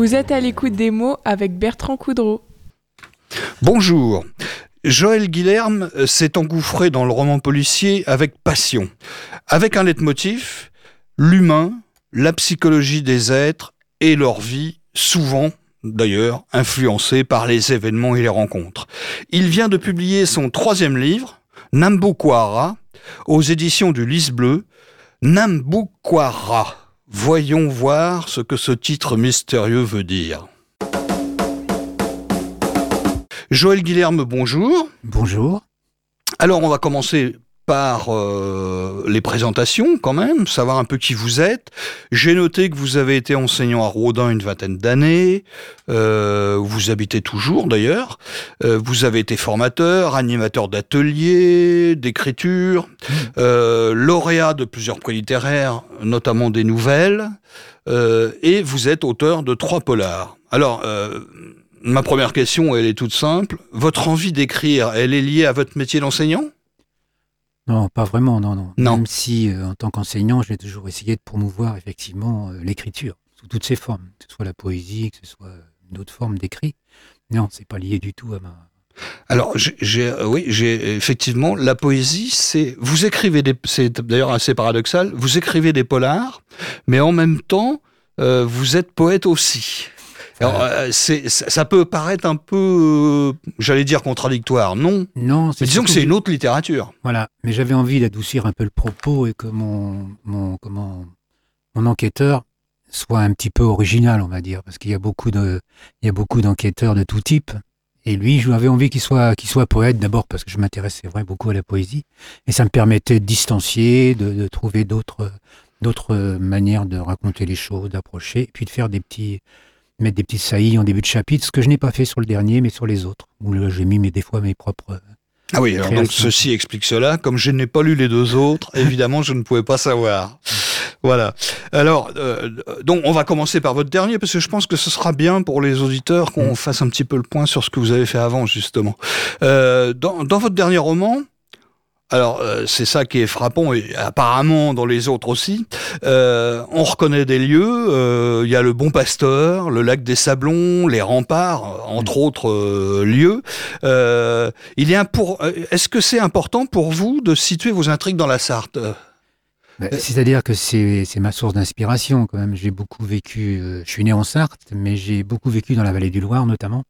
Vous êtes à l'écoute des mots avec Bertrand Coudreau. Bonjour. Joël Guilherme s'est engouffré dans le roman policier avec passion, avec un leitmotiv, l'humain, la psychologie des êtres et leur vie, souvent d'ailleurs influencée par les événements et les rencontres. Il vient de publier son troisième livre, Nambukwara, aux éditions du Lys Bleu. Nambukwara. Voyons voir ce que ce titre mystérieux veut dire. Joël Guilherme, bonjour. Bonjour. Alors on va commencer par euh, les présentations quand même, savoir un peu qui vous êtes. J'ai noté que vous avez été enseignant à Rodin une vingtaine d'années, euh, vous habitez toujours d'ailleurs, euh, vous avez été formateur, animateur d'ateliers, d'écriture, mmh. lauréat de plusieurs prix littéraires, notamment des nouvelles, et vous êtes auteur de trois polars. Alors, ma première question, elle est toute simple. Votre envie d'écrire, elle est liée à votre métier d'enseignant? Non, pas vraiment, non, non. Même si, euh, en tant qu'enseignant, j'ai toujours essayé de promouvoir effectivement euh, l'écriture, sous toutes ses formes, que ce soit la poésie, que ce soit d'autres formes d'écrit. Non, c'est pas lié du tout à ma. Alors, j'ai, euh, oui, j'ai effectivement la poésie. C'est vous écrivez des, c'est d'ailleurs assez paradoxal. Vous écrivez des polars, mais en même temps, vous êtes poète aussi. Alors, euh, c'est, ça peut paraître un peu, euh, j'allais dire contradictoire, non? Non. Mais disons que c'est une autre littérature. Voilà, mais j'avais envie d'adoucir un peu le propos et que mon, mon, comment, mon enquêteur soit un petit peu original, on va dire, parce qu'il y a beaucoup de, il y a beaucoup d'enquêteurs de tout type. Et lui, j'avais envie qu'il soit, qu'il soit poète d'abord parce que je m'intéressais vraiment beaucoup à la poésie, et ça me permettait de distancier, de, de trouver d'autres, d'autres manières de raconter les choses, d'approcher, et puis de faire des petits, mettre des petites saillies en début de chapitre, ce que je n'ai pas fait sur le dernier, mais sur les autres, où j'ai mis mes, des fois mes propres. Euh, ah oui, alors donc ceci explique cela. Comme je n'ai pas lu les deux autres, évidemment, je ne pouvais pas savoir. Voilà. Alors, euh, donc on va commencer par votre dernier, parce que je pense que ce sera bien pour les auditeurs qu'on mm. fasse un petit peu le point sur ce que vous avez fait avant, justement. Euh, dans, dans votre dernier roman, alors euh, c'est ça qui est frappant et apparemment dans les autres aussi. Euh, on reconnaît des lieux. Euh, il y a le Bon Pasteur, le lac des Sablons, les remparts, entre autres lieux. il y a pour. Est-ce que c'est important pour vous de situer vos intrigues dans la Sarthe? Bah, c'est-à-dire que c'est ma source d'inspiration quand même. J'ai beaucoup vécu, je suis né en Sarthe, mais j'ai beaucoup vécu dans la vallée du Loir notamment.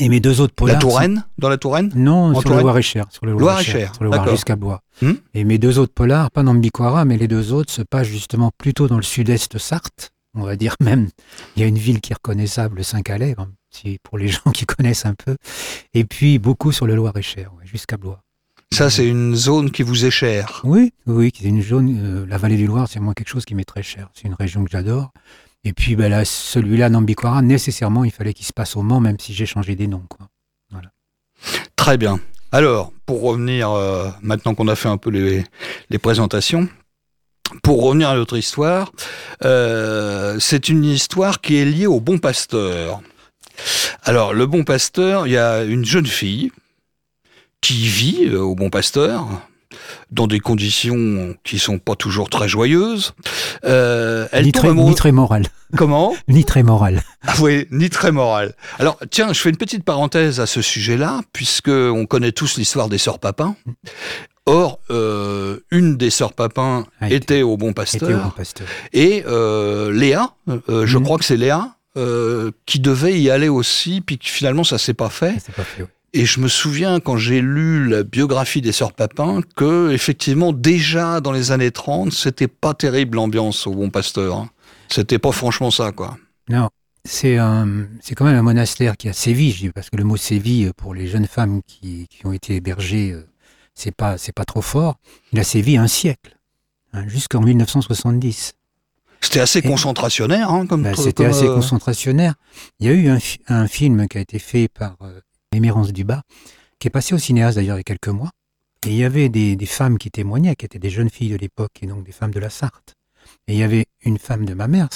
Et mes deux autres polars. La Touraine Dans la Touraine Non, sur le Loir-et-Cher. Sur le Loir-et-Cher. Sur le Loir jusqu'à Blois. Hmm et mes deux autres polars, pas dans Bicoara, mais les deux autres se passent justement plutôt dans le sud-est Sarthe. On va dire même, il y a une ville qui est reconnaissable, Saint-Calais, pour les gens qui connaissent un peu. Et puis beaucoup sur le Loir-et-Cher, jusqu'à Blois. Ça, c'est une zone qui vous est chère. Oui, oui, c'est une zone. Euh, la vallée du Loir, c'est moi quelque chose qui m'est très cher. C'est une région que j'adore. Et puis ben là, celui-là, Nambiquara, nécessairement, il fallait qu'il se passe au Mans, même si j'ai changé des noms. Très bien. Alors, pour revenir, euh, maintenant qu'on a fait un peu les, les, présentations, pour revenir à notre histoire, euh, c'est une histoire qui est liée au bon pasteur. Alors, le bon pasteur, il y a une jeune fille qui vit euh, au bon pasteur, dans des conditions qui sont pas toujours très joyeuses. Euh, elle ni, très, ni très morale. Comment Ni très morale. Ah oui, ni très morale. Alors tiens, je fais une petite parenthèse à ce sujet-là, puisque on connaît tous l'histoire des sœurs Papin. Or, euh, une des sœurs Papin était, au Bon Pasteur. Au bon pasteur. Et euh, Léa, je mm. crois que c'est Léa, euh, qui devait y aller aussi, puis finalement ça s'est pas fait. Ça pas fait oui. Et je me souviens quand j'ai lu la biographie des sœurs Papin que effectivement déjà dans les années 30, c'était pas terrible l'ambiance au Bon Pasteur. Hein. C'était pas franchement ça quoi. Non, c'est c'est quand même un monastère qui a sévi, parce que le mot sévi euh, pour les jeunes femmes qui, qui ont été hébergées, euh, c'est pas c'est pas trop fort. Il a sévi un siècle, hein, jusqu'en 1970. C'était assez concentrationnaire, hein, comme. Ben, c'était assez euh, concentrationnaire. Il y a eu un, un, film qui a été fait par Émérance Bas, qui est passé au cinéaste d'ailleurs il y a quelques mois. Et il y avait des, femmes qui témoignaient, qui étaient des jeunes filles de l'époque, et donc des femmes de la Sarthe. Et il y avait une femme de ma mère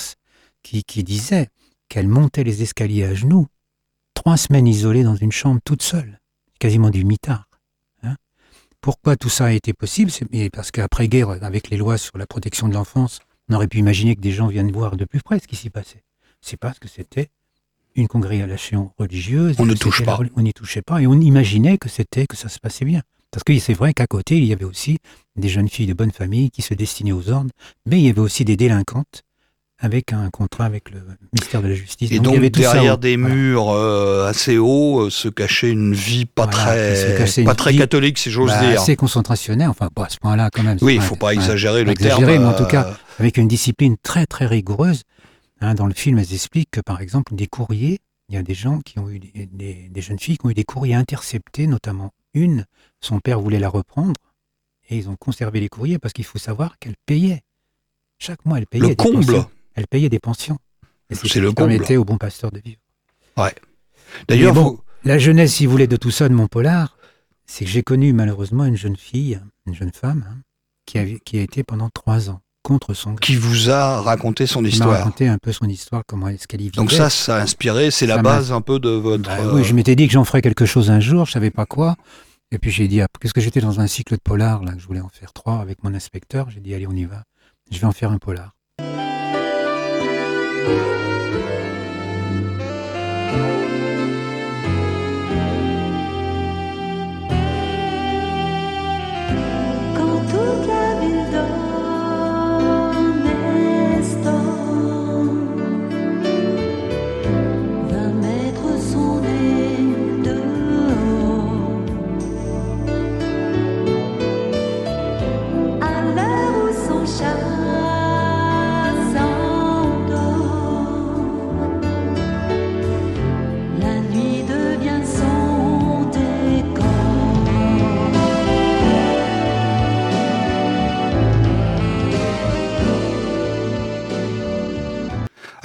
qui, qui disait qu'elle montait les escaliers à genoux, trois semaines isolée dans une chambre toute seule, quasiment du mitard. Hein. Pourquoi tout ça a été possible? C'est parce qu'après-guerre, avec les lois sur la protection de l'enfance, on aurait pu imaginer que des gens viennent voir de plus près ce qui s'y passait. sait pas ce que c'était une congrégation religieuse. On ne touche pas. On n'y touchait pas et on imaginait que c'était que ça se passait bien. Parce que c'est vrai qu'à côté, il y avait aussi des jeunes filles de bonne famille qui se destinaient aux ordres, mais il y avait aussi des délinquantes avec un contrat avec le ministère de la Justice. Et il y donc, avait tout ça derrière des voilà. murs euh, assez hauts euh, se cachait une vie pas Voilà, très, pas très vie, catholique, si j'ose Bah, dire. assez concentrationnaire, enfin pas à ce point-là quand même. Oui, il c'est faut pas exagérer le pas exagérer, terme. mais en tout cas, euh, avec une discipline très très rigoureuse. Hein, dans le film, elles expliquent que par exemple, des courriers, il y a des gens qui ont eu des, des- des jeunes filles qui ont eu des courriers interceptés, notamment une, son père voulait la reprendre et ils ont conservé les courriers parce qu'il faut savoir qu'elle payait. Chaque mois, elle payait le des comble. pensions. Elle payait des pensions. Et C'est ce qui permettait au bon pasteur de vivre. D'ailleurs, bon, vous- La jeunesse, si vous voulez, de tout ça, de mon polar, c'est que j'ai connu malheureusement une jeune fille, une jeune femme, hein, qui, a, qui a été pendant trois ans contre son gré. qui vous a raconté son qui m'a histoire. raconté un peu son histoire, comment est-ce qu'elle y vivait. Donc ça, ça a inspiré, c'est la base un peu de votre... Bah euh, oui, je m'étais dit que j'en ferais quelque chose un jour, je savais pas quoi. Et puis j'ai dit, ah, qu'est-ce que j'étais dans un cycle de polar, là, que je voulais en faire trois avec mon inspecteur. J'ai dit, allez, on y va. Je vais en faire un polar.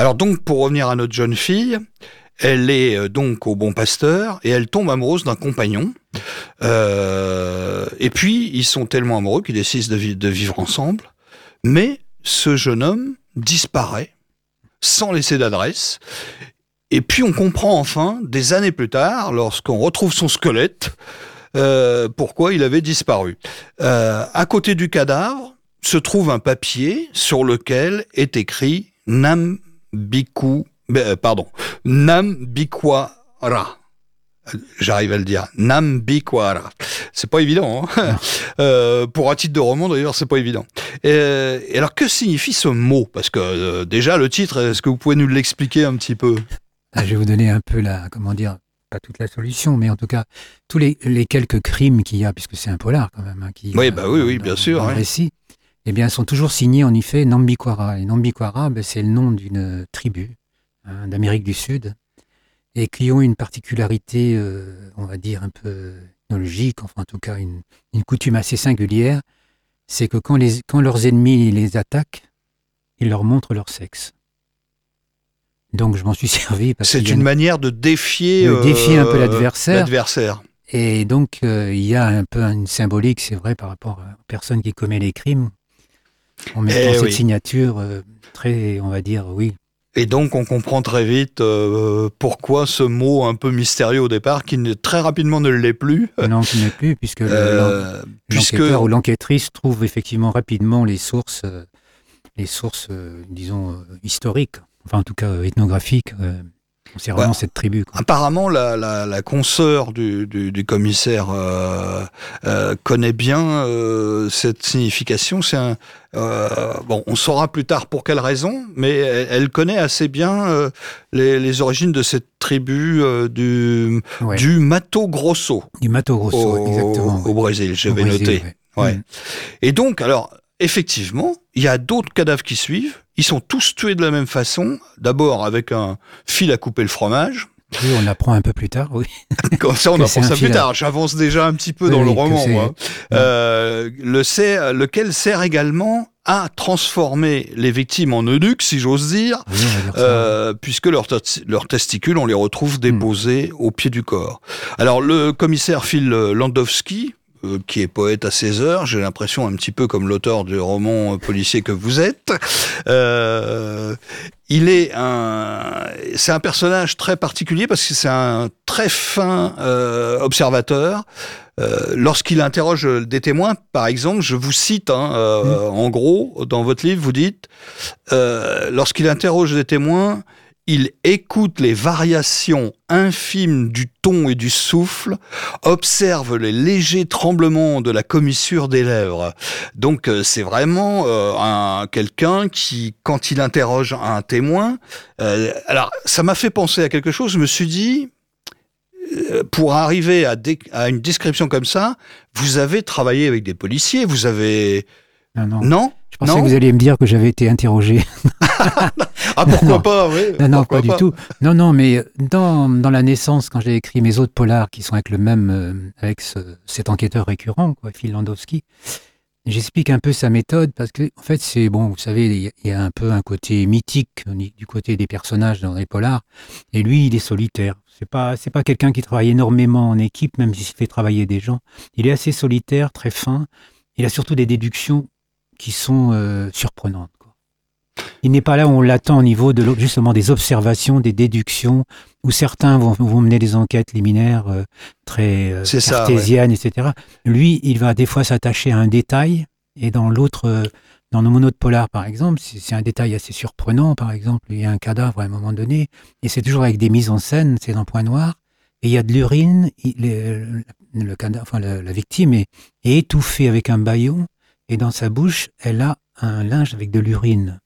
Alors donc, pour revenir à notre jeune fille, elle est euh, donc au bon pasteur et elle tombe amoureuse d'un compagnon. Euh, et puis, ils sont tellement amoureux qu'ils décident de, vi- de vivre ensemble. Mais ce jeune homme disparaît sans laisser d'adresse. Et puis, on comprend enfin, des années plus tard, lorsqu'on retrouve son squelette, euh, pourquoi il avait disparu. À côté du cadavre se trouve un papier sur lequel est écrit Nam Biku, euh, pardon, Nambikwara. J'arrive à le dire. Nambikwara. C'est pas évident. Hein Euh, pour un titre de roman, d'ailleurs, c'est pas évident. Et alors, que signifie ce mot? Parce que euh, déjà, le titre, est-ce que vous pouvez nous l'expliquer un petit peu? Ah, je vais vous donner un peu la, comment dire, pas toute la solution, mais en tout cas, tous les, les quelques crimes qu'il y a, puisque c'est un polar quand même, hein, qui, Oui, bah oui, oui, bien sûr, dans le ouais. récit, eh bien, sont toujours signés en effet Nambikwara. Et Nambikwara, ben, c'est le nom d'une tribu hein, d'Amérique du Sud, et qui ont une particularité, euh, on va dire, un peu ethnologique, enfin en tout cas une, une coutume assez singulière, c'est que quand, les, quand leurs ennemis les attaquent, ils leur montrent leur sexe. Donc je m'en suis servi parce C'est une manière de défier, De défier un peu euh, l'adversaire. Et donc, euh, il y a un peu une symbolique, c'est vrai, par rapport aux personnes qui commettent les crimes, en mettant Eh cette oui. signature euh, très, on va dire, oui. Et donc, on comprend très vite euh, pourquoi ce mot un peu mystérieux au départ, qui ne- très rapidement ne l'est plus. Non, qui n'est plus, puisque Euh, puisque l'enquêteur ou l'enquêtrice trouve effectivement rapidement les sources, les sources, disons, historiques, enfin en tout cas ethnographiques, concernant Ouais. cette tribu. quoi. apparemment la, la, la consoeur du, du, du commissaire euh, euh, connaît bien euh, cette signification. C'est un bon, on saura plus tard pour quelle raison, mais elle, elle connaît assez bien les, les origines de cette tribu du Ouais. du Mato Grosso Du Mato Grosso, au, exactement. au. Brésil. Au J'avais Brésil, noté. ouais. Ouais. Mm. Et donc, alors, effectivement, il y a d'autres cadavres qui suivent. Ils sont tous tués de la même façon. D'abord avec un fil à couper le fromage. Oui, on l'apprend un peu plus tard, oui. Comme ça, on apprend ça plus à- tard. J'avance déjà un petit peu Oui, dans le oui, roman, moi. Euh, le sert- lequel sert également à transformer les victimes en eunuques, si j'ose dire, Oui, euh, puisque leurs leurs testicules, on les retrouve Hmm. déposés au pied du corps. Alors, le commissaire Phil Landowski, euh, qui est poète à 16 heures, j'ai l'impression un petit peu comme l'auteur du roman euh, policier que vous êtes, euh, il est un, c'est un personnage très particulier parce que c'est un très fin euh, observateur. Euh, Lorsqu'il interroge des témoins, par exemple, je vous cite, hein, euh, en gros, dans votre livre, vous dites, lorsqu'il interroge des témoins, il écoute les variations infimes du ton et du souffle, observe les légers tremblements de la commissure des lèvres. Donc euh, c'est vraiment euh, un quelqu'un qui, quand il interroge un témoin, euh, alors ça m'a fait penser à quelque chose. Je me suis dit, pour arriver à une description comme ça, vous avez travaillé avec des policiers, vous avez Non, non. non? Je pensais non? que vous alliez me dire que j'avais été interrogé. Ah pourquoi Non. pas oui, Non, non, pas, du tout. Non, non, mais dans, dans la naissance, quand j'ai écrit mes autres polars qui sont avec le même, euh, avec ce- cet enquêteur récurrent, quoi, Phil Landowski, j'explique un peu sa méthode parce que, en fait, c'est bon, vous savez, il y y a un peu un côté mythique du côté des personnages dans les polars, et lui, il est solitaire. C'est pas, c'est pas quelqu'un qui travaille énormément en équipe, même s'il fait travailler des gens. Il est assez solitaire, très fin. Il a surtout des déductions qui sont euh, surprenantes. quoi. Il n'est pas là où on l'attend au niveau de justement des observations, des déductions, où certains vont, vont mener des enquêtes liminaires euh, très euh, ça, cartésiennes, etc. Lui, il va des fois s'attacher à un détail, et dans l'autre, dans nos monos de polar, par exemple, c'est un détail assez surprenant. Par exemple, il y a un cadavre à un moment donné, et c'est toujours avec des mises en scène, c'est en point noir, et il y a de l'urine. Le, le cadavre, enfin, la, la victime est, est étouffée avec un baillon, et dans sa bouche, elle a un linge avec de l'urine.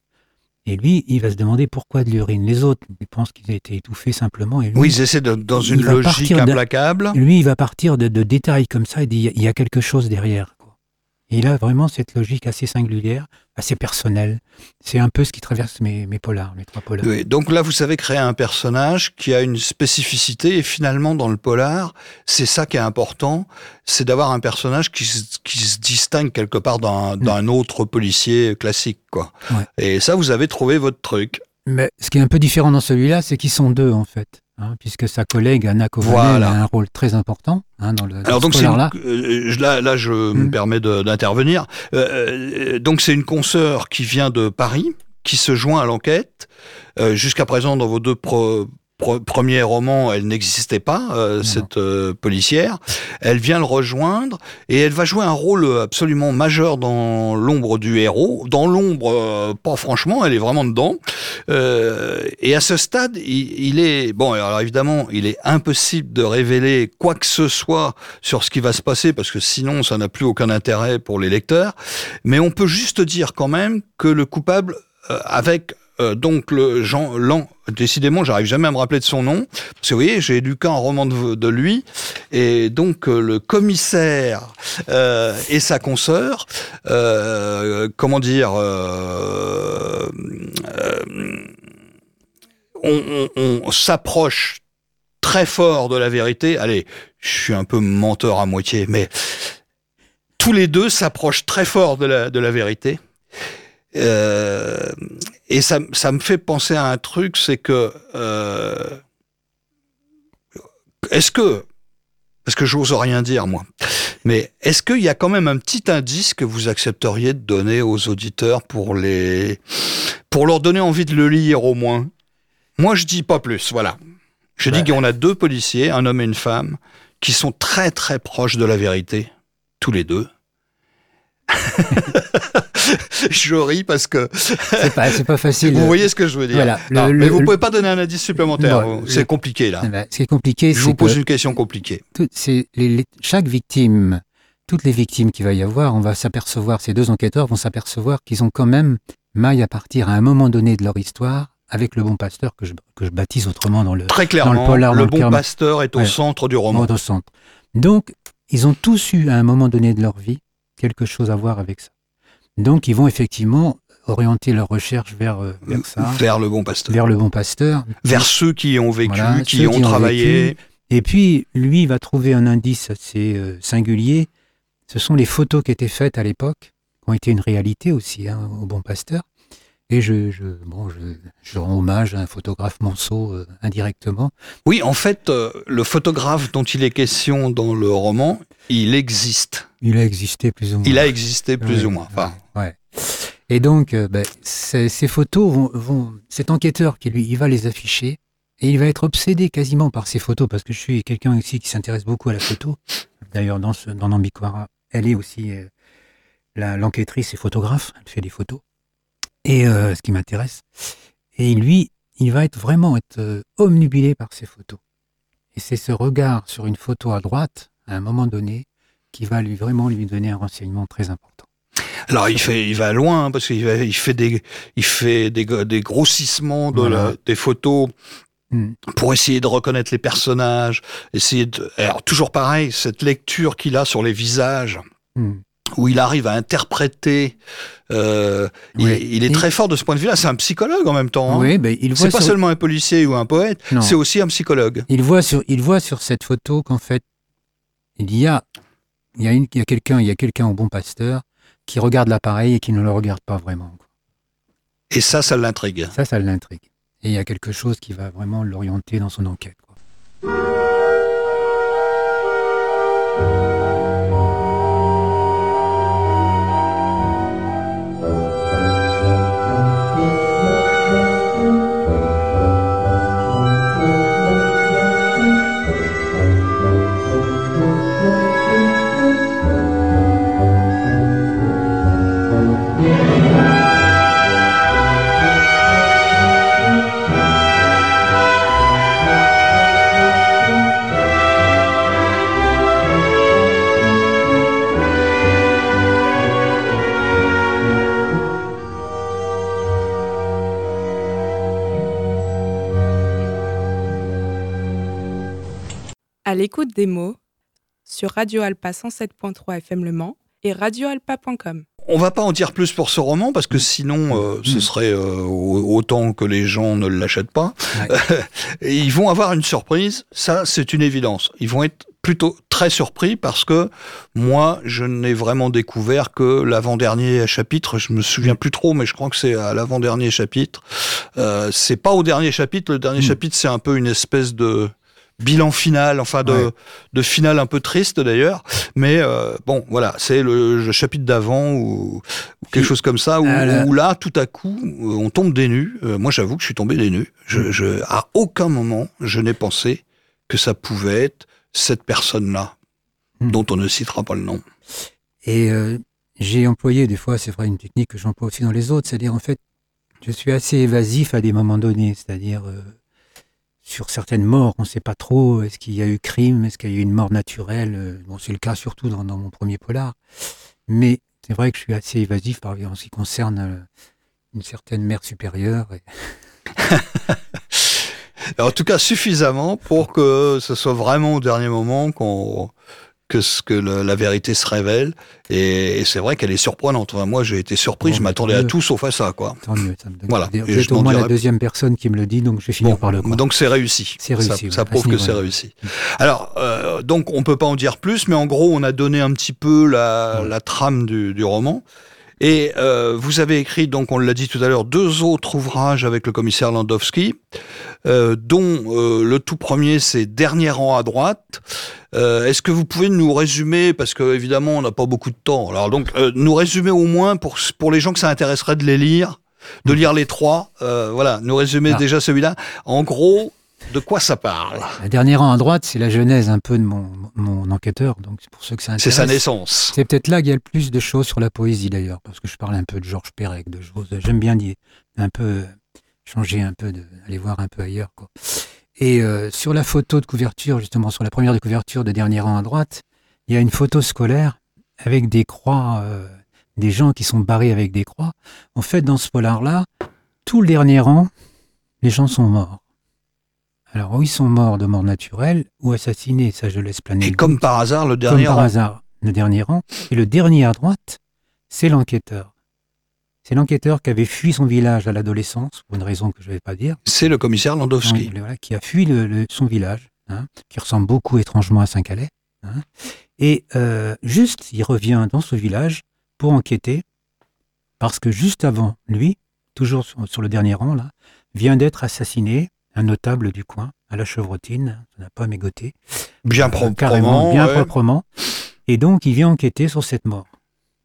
Et lui, il va se demander pourquoi de l'urine. Les autres, ils pensent qu'ils ont été étouffés simplement. Et lui, Oui, ils essaient de, dans une logique implacable. lui, il va partir de, de détails comme ça et dit il y a quelque chose derrière. Et il a vraiment cette logique assez singulière, assez personnelle. C'est un peu ce qui traverse mes, mes polars, mes trois polars. Oui, donc là, vous savez créer un personnage qui a une spécificité et finalement, dans le polar, c'est ça qui est important, c'est d'avoir un personnage qui, se- qui se distingue quelque part d'un d'un autre policier classique, quoi. Mm. Ouais. Et ça, vous avez trouvé votre truc. Mais ce qui est un peu différent dans celui-là, c'est qu'ils sont deux, en fait. Hein, puisque sa collègue Anna Kovanen Voilà. a un rôle très important hein, dans le dans Alors ce donc c'est une- euh, là, là, je me Mm. permets de- d'intervenir. Euh, euh, donc c'est une consoeur qui vient de Paris, qui se joint à l'enquête. Euh, Jusqu'à présent, dans vos deux pro- premiers romans, elle n'existait pas, euh, cette euh, policière. Elle vient le rejoindre et elle va jouer un rôle absolument majeur dans l'ombre du héros. Dans l'ombre, euh, pas franchement, elle est vraiment dedans. Et à ce stade, il, il est bon. Alors évidemment, il est impossible de révéler quoi que ce soit sur ce qui va se passer parce que sinon, ça n'a plus aucun intérêt pour les lecteurs. Mais on peut juste dire quand même que le coupable, avec euh, donc le Jean Lan, décidément, j'arrive jamais à me rappeler de son nom, parce que vous voyez, j'ai lu qu'un roman de, lui, et donc euh, le commissaire euh, et sa consoeur, comment dire, on, s'approche très fort de la vérité. Allez, je suis un peu menteur à moitié, mais tous les deux s'approchent très fort de la vérité. Euh, et ça, ça me fait penser à un truc, c'est que euh, est-ce que parce que j'ose rien dire moi, mais est-ce qu'il y a quand même un petit indice que vous accepteriez de donner aux auditeurs pour les pour leur donner envie de le lire au moins? Moi, je dis pas plus. Voilà. Je dis qu'on a deux policiers, un homme et une femme, qui sont très très proches de la vérité, tous les deux. je ris parce que C'est pas, c'est pas facile. vous voyez ce que je veux dire. Voilà, Non, le- mais vous le- pouvez pas donner un indice supplémentaire. C'est compliqué là. Eh ben, ce qui est compliqué, Je c'est vous pose que une question compliquée. tout- c'est les- les- chaque victime, toutes les victimes qu'il va y avoir, on va s'apercevoir, ces deux enquêteurs vont s'apercevoir qu'ils ont quand même maille à partir à un moment donné de leur histoire avec le bon pasteur que je, que je baptise autrement dans le, Très clairement, polar, le dans le bon pasteur est au Ouais. centre du roman. au centre. Donc, ils ont tous eu à un moment donné de leur vie quelque chose à voir avec ça. Donc, ils vont effectivement orienter leur recherche vers, euh, vers ça, Vers le bon pasteur. vers le bon pasteur. Vers ceux qui ont vécu, Voilà, qui ont qui ont travaillé. vécu. Et puis, lui, il va trouver un indice assez euh, singulier. Ce sont les photos qui étaient faites à l'époque, qui ont été une réalité aussi hein, au bon pasteur. Et je, je, bon, je, je rends hommage à un photographe Monceau euh, indirectement. Oui, en fait, euh, le photographe dont il est question dans le roman, il existe. Il a existé plus ou moins. Il a existé plus Ouais, ou moins. Enfin, Ouais. Et donc, euh, ben, ces, ces photos vont, vont- cet enquêteur qui lui, il va les afficher et il va être obsédé quasiment par ces photos parce que je suis quelqu'un aussi qui s'intéresse beaucoup à la photo. D'ailleurs, dans, ce, dans Nambiquara, elle est aussi euh, la- l'enquêtrice et photographe. Elle fait des photos. Et euh, ce qui m'intéresse. Et lui, il va être vraiment être omnubilé par ces photos. Et c'est ce regard sur une photo à droite, à un moment donné, qui va lui vraiment lui donner un renseignement très important. Alors il fait, il va loin hein, parce qu'il il fait des, il fait des, des grossissements de Voilà. la- des photos Hmm. pour essayer de reconnaître les personnages, essayer de. Alors toujours pareil, cette lecture qu'il a sur les visages, Hmm. où il arrive à interpréter. euh, il- est Et- très fort de ce point de vue-là. C'est un psychologue en même temps. hein. Oui, ben, il voit C'est pas sur- seulement un policier ou un poète, c'est aussi un psychologue. Il voit sur, il voit sur cette photo qu'en fait, il y a, il y a, une, il y a quelqu'un, il y a quelqu'un au bon pasteur qui regarde l'appareil et qui ne le regarde pas vraiment. Et ça, ça l'intrigue. Ça, ça l'intrigue. Et il y a quelque chose qui va vraiment l'orienter dans son enquête. À l'écoute des mots sur Radio Alpa 107.3 FM Le Mans et radioalpa.com. On va pas en dire plus pour ce roman parce que sinon, euh, ce Mm. serait euh, au- autant que les gens ne l'achètent pas. Ouais. Et ils vont avoir une surprise, ça c'est une évidence. Ils vont être plutôt très surpris parce que moi, je n'ai vraiment découvert que l'avant-dernier chapitre. Je me souviens plus trop, mais je crois que c'est à l'avant-dernier chapitre. Euh, c'est pas au dernier chapitre. Le dernier Mm. chapitre, c'est un peu une espèce de bilan final, enfin de, Ouais. de finale un peu triste d'ailleurs. Mais euh, bon, voilà, c'est le, le chapitre d'avant ou, ou quelque chose comme ça, où, la- où là, tout à coup, euh, on tombe des nues. Euh, moi, j'avoue que je suis tombé des nues. Je, Mm. je, à aucun moment, je n'ai pensé que ça pouvait être cette personne-là, Mm. dont on ne citera pas le nom. Et euh, j'ai employé des fois, c'est vrai, une technique que j'emploie aussi dans les autres, c'est-à-dire en fait, je suis assez évasif à des moments donnés, c'est-à-dire euh, sur certaines morts, on ne sait pas trop, est-ce qu'il y a eu crime, est-ce qu'il y a eu une mort naturelle, euh, bon c'est le cas surtout dans, mon premier polar, mais c'est vrai que je suis assez évasif par, en ce qui concerne euh, une certaine mère supérieure. En tout cas, suffisamment pour que ce soit vraiment au dernier moment qu'on que, ce, que le- la vérité se révèle. Et, et c'est vrai qu'elle est surprenante. Enfin, moi, j'ai été surpris. Bon, je m'attendais à tout sauf à ça, quoi. Tant mieux, ça me donne Voilà. Vous êtes au moins la deuxième personne qui me le dit, donc je vais finir Bon, par le croire. donc c'est réussi. C'est réussi, Ça, prouve ce que c'est réussi. Alors, euh, donc on peut pas en dire plus, mais en gros, on a donné un petit peu la, Ouais. la trame du, du roman. Et euh, vous avez écrit, donc on l'a dit tout à l'heure, deux autres ouvrages avec le commissaire Landowski, euh, dont euh, le tout premier, c'est Dernier rang à droite. Est-ce que vous pouvez nous résumer, parce que évidemment on n'a pas beaucoup de temps, alors donc nous résumer au moins pour, pour les gens que ça intéresserait de les lire, de lire les trois, voilà, nous résumer Ah. déjà celui-là. En gros, de quoi ça parle? Le dernier rang à droite, c'est la genèse un peu de mon, mon enquêteur, donc c'est pour ceux que ça C'est intéresse. sa naissance. C'est peut-être là qu'il y a le plus de choses sur la poésie d'ailleurs, parce que je parle un peu de Georges Perec, de choses. J'aime bien dire un peu changer un peu, de, aller voir un peu ailleurs. Quoi. Et euh, sur la photo de couverture, justement sur la première de couverture de dernier rang à droite, il y a une photo scolaire avec des croix, euh, des gens qui sont barrés avec des croix. En fait, dans ce polar-là, tout le dernier rang, les gens sont morts. Alors, ou ils sont morts de mort naturelle, ou assassinés, ça je laisse planer. Et le comme doute. par hasard, le Comme dernier par rang. hasard, le dernier rang. Et le dernier à droite, c'est l'enquêteur. C'est l'enquêteur qui avait fui son village à l'adolescence, pour une raison que je ne vais pas dire, c'est le commissaire Landowski. Voilà, qui a fui le- le- son village, hein, qui ressemble beaucoup étrangement à Saint-Calais. hein. et euh, juste, il revient dans ce village pour enquêter, parce que juste avant lui, toujours sur, sur le dernier rang, là, vient d'être assassiné un notable du coin, à la chevrotine, ça n'a pas mégoté. Bien Euh, proprement. carrément, bien ouais. proprement. Et donc, il vient enquêter sur cette mort.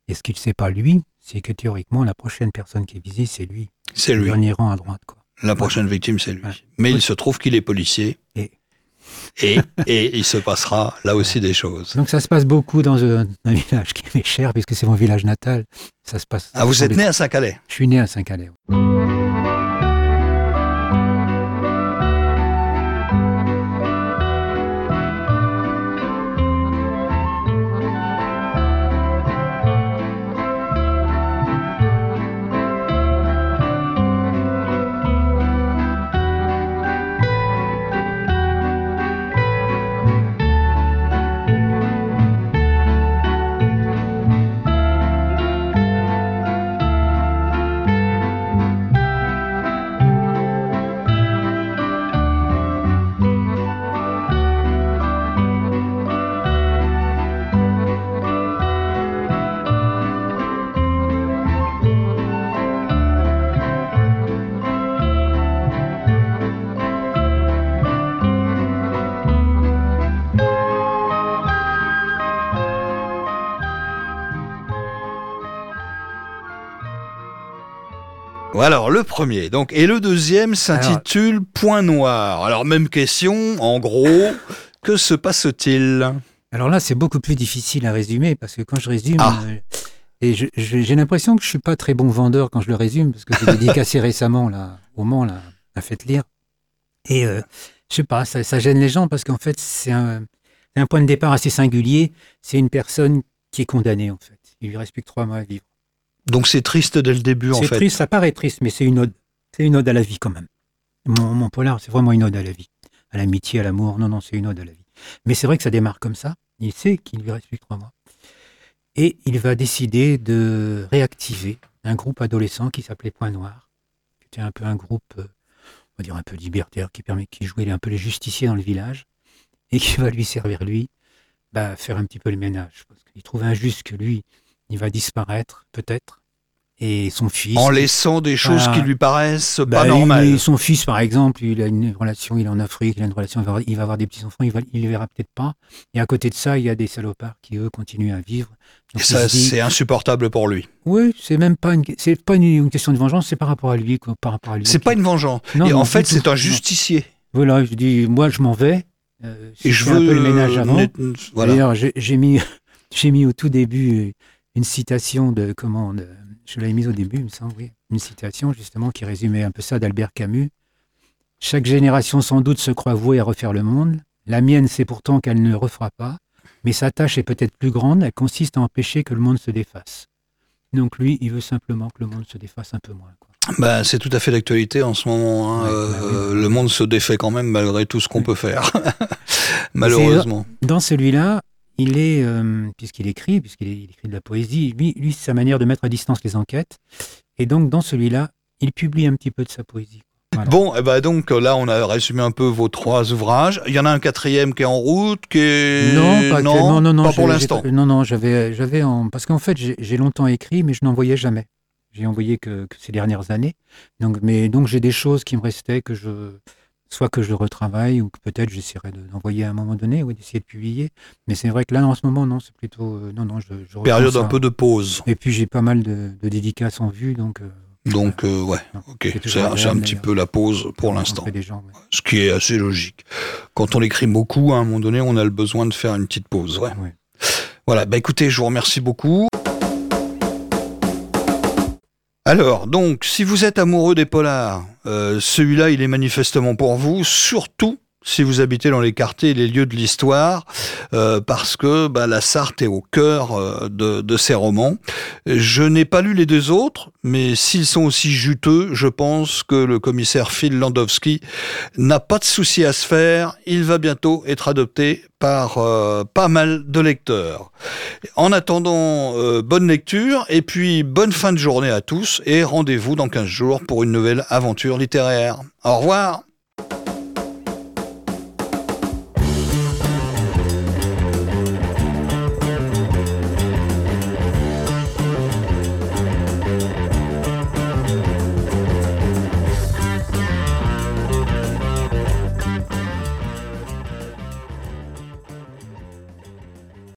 Et ce qu'il ne sait pas, lui, c'est que théoriquement, la prochaine personne qui est visée, c'est lui. C'est Le lui. dernier rang à droite, quoi. La prochaine victime, c'est lui. Ouais. Mais il se trouve qu'il est policier. Et- Et, et il se passera là aussi des choses. Donc, ça se passe beaucoup dans un, un village qui m'est cher, puisque c'est mon village natal. Ça se passe. Ah, vous êtes né à Saint-Calais? Je suis né à Saint-Calais. Alors, le premier, donc, et le deuxième s'intitule Point Noir. Alors, même question, en gros, que se passe-t-il? Alors là, c'est beaucoup plus difficile à résumer parce que quand je résume, Ah. euh, et j'ai l'impression que je suis pas très bon vendeur quand je le résume parce que j'ai dédicacé récemment là, au Mans, là, à Faites Lire. Et euh, je sais pas, ça, ça gêne les gens parce qu'en fait, c'est un, c'est un point de départ assez singulier. C'est une personne qui est condamnée en fait. Il lui reste plus que trois mois à vivre. Donc, c'est triste dès le début, en C'est fait. triste, ça paraît triste, mais c'est une ode. C'est une ode à la vie quand même. Mon, mon polar, c'est vraiment une ode à la vie, à l'amitié, à l'amour. Non, non, c'est une ode à la vie. Mais c'est vrai que ça démarre comme ça. Il sait qu'il lui reste plus que trois mois. Et il va décider de réactiver un groupe adolescent qui s'appelait Point Noir. C'était un peu un groupe, euh, on va dire un peu libertaire, qui permet, qui jouait un peu les justiciers dans le village et qui va lui servir lui, bah, faire un petit peu le ménage. Parce qu'il trouve injuste que lui, il va disparaître, peut-être. Et son fils. En laissant des choses Voilà. qui lui paraissent Bah, pas normales. son fils, par exemple, il a une relation, il est en Afrique, il a une relation, il va avoir, il va avoir des petits-enfants, il, va, il les verra peut-être pas. Et à côté de ça, il y a des salopards qui, eux, continuent à vivre. Et Donc, ça, se dit, c'est insupportable pour lui. oui, c'est même pas une, c'est pas une, une question de vengeance, c'est par rapport à lui, quoi, par rapport à lui. C'est pas une vengeance. Non, Et non, en fait, c'est un justicier. Voilà, je dis, moi, je m'en vais. Euh, Et je veux. un peu le ménage avant. net- Voilà. D'ailleurs, j'ai mis, j'ai mis au tout début une citation de comment de- je l'avais mise au début, il me semble, oui, une citation justement qui résumait un peu ça d'Albert Camus. Chaque génération sans doute se croit vouée à refaire le monde. La mienne sait pourtant qu'elle ne le refera pas, mais sa tâche est peut-être plus grande. Elle consiste à empêcher que le monde se défasse. Donc lui, il veut simplement que le monde se défasse un peu moins. quoi. Bah, c'est tout à fait l'actualité en ce moment. hein. Ouais, Euh, bah Le monde se défait quand même malgré tout ce qu'on Oui. peut faire. Malheureusement. Dans celui-là, il est, euh, puisqu'il écrit, puisqu'il il écrit de la poésie, lui, lui c'est sa manière de mettre à distance les enquêtes. Et donc, dans celui-là, il publie un petit peu de sa poésie. Voilà. Bon, et ben donc là, on a résumé un peu vos trois ouvrages. Il y en a un quatrième qui est en route, qui est Non, pas actuellement. Non, non, pas pour l'instant. Non, non, j'avais, j'avais en... parce qu'en fait, j'ai j'ai longtemps écrit, mais je n'envoyais jamais. J'ai envoyé que, que ces dernières années. Donc, mais donc j'ai des choses qui me restaient que je, soit que je retravaille ou que peut-être j'essaierai de- d'envoyer à un moment donné ou d'essayer de publier. Mais c'est vrai que là, en ce moment, non, c'est plutôt, euh, non, non, je, je Période un ça. peu de pause. Et puis j'ai pas mal de, de dédicaces en vue, donc. euh, Donc, euh, ouais, non, ok. c'est un petit peu la pause pour l'instant. ouais. Ce qui est assez logique. Quand on écrit beaucoup, à un moment donné, on a le besoin de faire une petite pause. Ouais. Ouais. Voilà, bah écoutez, je vous remercie beaucoup. Alors, donc, si vous êtes amoureux des polars, euh, celui-là, il est manifestement pour vous, surtout si vous habitez dans les quartiers et les lieux de l'histoire, euh, parce que bah, la Sarthe est au cœur euh, de, de ces romans. Je n'ai pas lu les deux autres, mais s'ils sont aussi juteux, je pense que le commissaire Phil Landowski n'a pas de souci à se faire. Il va bientôt être adopté par euh, pas mal de lecteurs. En attendant, euh, bonne lecture et puis bonne fin de journée à tous et rendez-vous dans 15 jours pour une nouvelle aventure littéraire. Au revoir